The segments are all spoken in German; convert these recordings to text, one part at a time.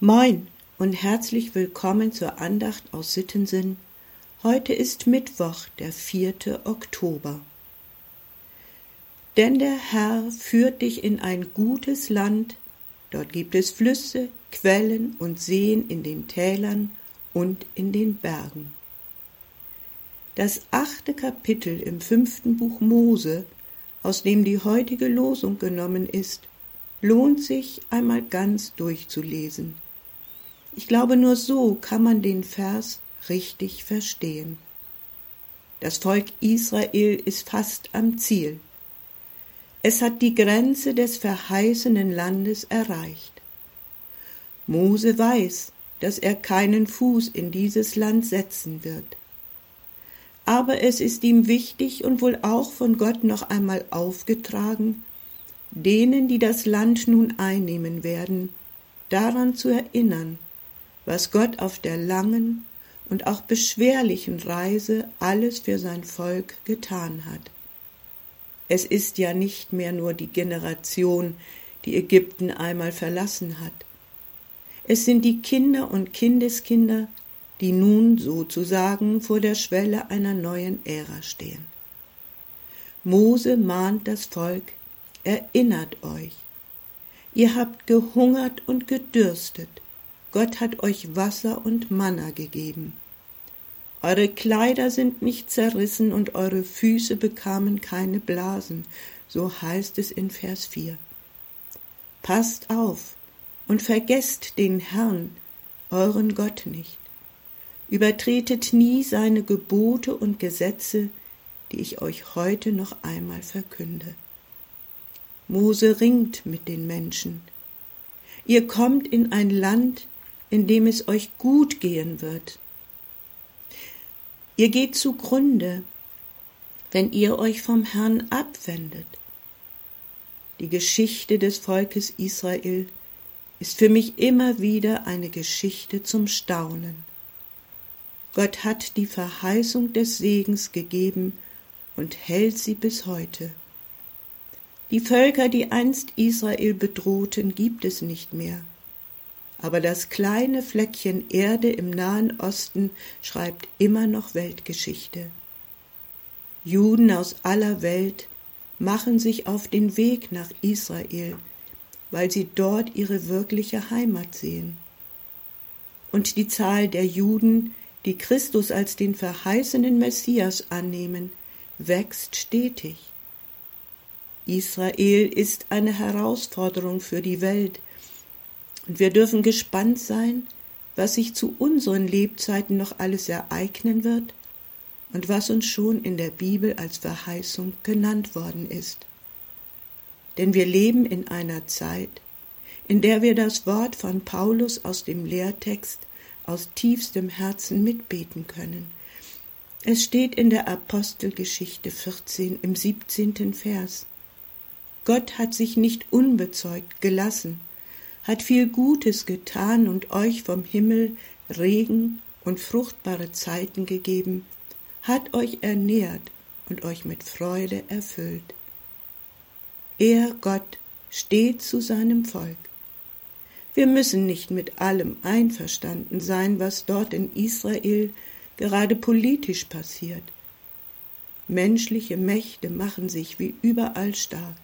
Moin und herzlich willkommen zur Andacht aus Sittensinn. Heute ist Mittwoch, der 4. Oktober. Denn der Herr führt dich in ein gutes Land, dort gibt es Flüsse, Quellen und Seen in den Tälern und in den Bergen. Das achte Kapitel im fünften Buch Mose, aus dem die heutige Losung genommen ist, lohnt sich einmal ganz durchzulesen ich glaube, nur so kann man den Vers richtig verstehen. Das Volk Israel ist fast am Ziel. Es hat die Grenze des verheißenen Landes erreicht. Mose weiß, dass er keinen Fuß in dieses Land setzen wird. Aber es ist ihm wichtig und wohl auch von Gott noch einmal aufgetragen, denen, die das Land nun einnehmen werden, daran zu erinnern, was Gott auf der langen und auch beschwerlichen Reise alles für sein Volk getan hat. Es ist ja nicht mehr nur die Generation, die Ägypten einmal verlassen hat. Es sind die Kinder und Kindeskinder, die nun sozusagen vor der Schwelle einer neuen Ära stehen. Mose mahnt das Volk, erinnert euch. Ihr habt gehungert und gedürstet, Gott hat euch Wasser und Manna gegeben. Eure Kleider sind nicht zerrissen und eure Füße bekamen keine Blasen, so heißt es in Vers 4. Passt auf und vergesst den Herrn, euren Gott nicht. Übertretet nie seine Gebote und Gesetze, die ich euch heute noch einmal verkünde. Mose ringt mit den Menschen. Ihr kommt in ein Land, in dem es euch gut gehen wird. Ihr geht zugrunde, wenn ihr euch vom Herrn abwendet. Die Geschichte des Volkes Israel ist für mich immer wieder eine Geschichte zum Staunen. Gott hat die Verheißung des Segens gegeben und hält sie bis heute. Die Völker, die einst Israel bedrohten, gibt es nicht mehr aber das kleine Fleckchen Erde im Nahen Osten schreibt immer noch Weltgeschichte. Juden aus aller Welt machen sich auf den Weg nach Israel, weil sie dort ihre wirkliche Heimat sehen. Und die Zahl der Juden, die Christus als den verheißenen Messias annehmen, wächst stetig. Israel ist eine Herausforderung für die Welt, und wir dürfen gespannt sein, was sich zu unseren Lebzeiten noch alles ereignen wird und was uns schon in der Bibel als Verheißung genannt worden ist. Denn wir leben in einer Zeit, in der wir das Wort von Paulus aus dem Lehrtext aus tiefstem Herzen mitbeten können. Es steht in der Apostelgeschichte 14 im 17. Vers. Gott hat sich nicht unbezeugt gelassen, hat viel Gutes getan und euch vom Himmel Regen und fruchtbare Zeiten gegeben, hat euch ernährt und euch mit Freude erfüllt. Er, Gott, steht zu seinem Volk. Wir müssen nicht mit allem einverstanden sein, was dort in Israel gerade politisch passiert. Menschliche Mächte machen sich wie überall stark.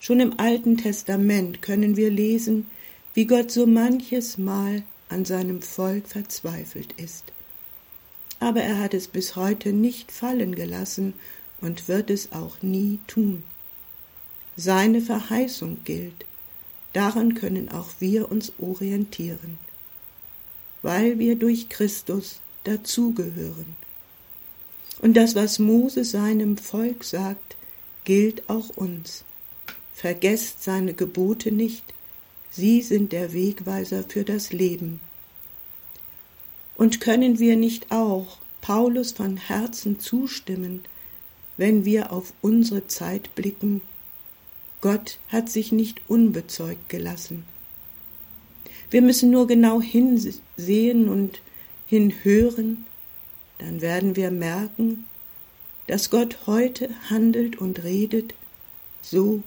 Schon im Alten Testament können wir lesen, wie Gott so manches Mal an seinem Volk verzweifelt ist. Aber er hat es bis heute nicht fallen gelassen und wird es auch nie tun. Seine Verheißung gilt, daran können auch wir uns orientieren, weil wir durch Christus dazugehören. Und das, was Mose seinem Volk sagt, gilt auch uns. Vergesst seine Gebote nicht, sie sind der Wegweiser für das Leben. Und können wir nicht auch Paulus von Herzen zustimmen, wenn wir auf unsere Zeit blicken, Gott hat sich nicht unbezeugt gelassen. Wir müssen nur genau hinsehen und hinhören, dann werden wir merken, dass Gott heute handelt und redet, so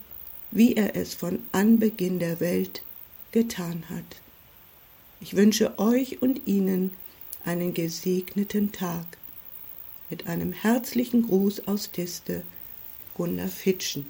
wie er es von Anbeginn der Welt getan hat. Ich wünsche euch und Ihnen einen gesegneten Tag. Mit einem herzlichen Gruß aus Diste, Gunnar Fitschen.